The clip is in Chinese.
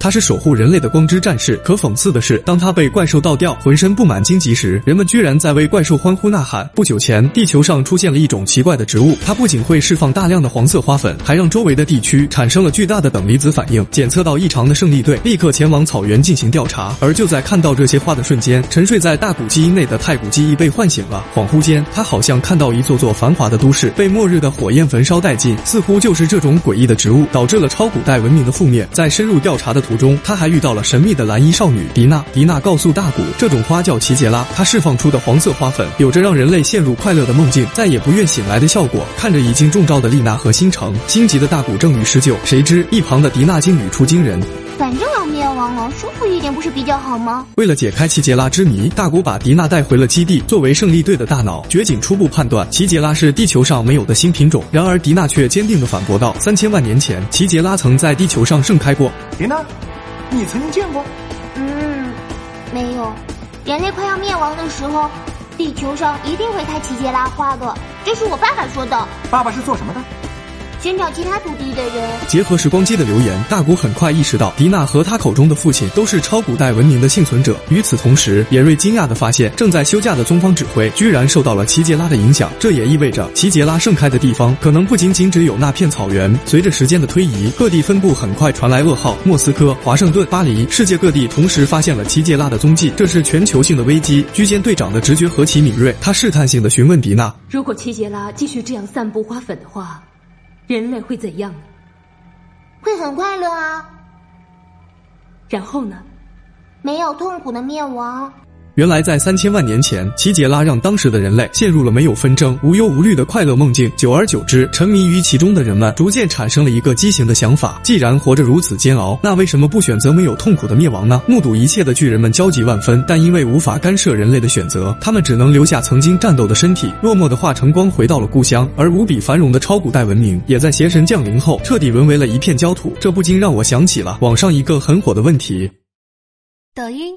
他是守护人类的光之战士。可讽刺的是，当他被怪兽倒掉，浑身布满荆棘时，人们居然在为怪兽欢呼呐喊。不久前，地球上出现了一种奇怪的植物，它不仅会释放大量的黄色花粉，还让周围的地区产生了巨大的等离子反应。检测到异常的胜利队立刻前往草原进行调查。而就在看到这些花的瞬间，沉睡在大古基因内的太古记忆被唤醒了。恍惚间，他好像看到一座座繁华的都市被末日的火焰焚烧殆尽，似乎就是这种诡异的植物导致了超古代文明的覆灭。在深入调查的途中，他还遇到了神秘的蓝衣少女迪娜。迪娜告诉大古，这种花叫奇杰拉，它释放出的黄色花粉有着让人类陷入快乐的梦境，再也不愿醒来的效果。看着已经中招的丽娜和新城，心急的大古正欲施救，谁知一旁的迪娜竟语出惊人。反正要灭亡了，舒服一点不是比较好吗？为了解开奇杰拉之谜，大古把迪娜带回了基地。作为胜利队的大脑，绝景初步判断奇杰拉是地球上没有的新品种。然而迪娜却坚定地反驳道：“三千万年前，奇杰拉曾在地球上盛开过。”迪娜，你曾经见过？嗯，没有。人类快要灭亡的时候，地球上一定会开奇杰拉花的，这是我爸爸说的。爸爸是做什么的？寻找其他土地的人。结合时光机的留言，大古很快意识到，迪娜和他口中的父亲都是超古代文明的幸存者。与此同时，野瑞惊讶地发现，正在休假的宗方指挥居然受到了奇杰拉的影响。这也意味着，奇杰拉盛开的地方可能不仅仅只有那片草原。随着时间的推移，各地分布很快传来噩耗：莫斯科、华盛顿、巴黎，世界各地同时发现了奇杰拉的踪迹。这是全球性的危机。居间队长的直觉何其敏锐，他试探性地询问迪娜：“如果奇杰拉继续这样散布花粉的话？”人类会怎样呢？会很快乐啊。然后呢？没有痛苦的灭亡。原来，在三千万年前，奇杰拉让当时的人类陷入了没有纷争、无忧无虑的快乐梦境。久而久之，沉迷于其中的人们逐渐产生了一个畸形的想法：既然活着如此煎熬，那为什么不选择没有痛苦的灭亡呢？目睹一切的巨人们焦急万分，但因为无法干涉人类的选择，他们只能留下曾经战斗的身体，落寞的化成光回到了故乡。而无比繁荣的超古代文明，也在邪神降临后彻底沦为了一片焦土。这不禁让我想起了网上一个很火的问题：抖音。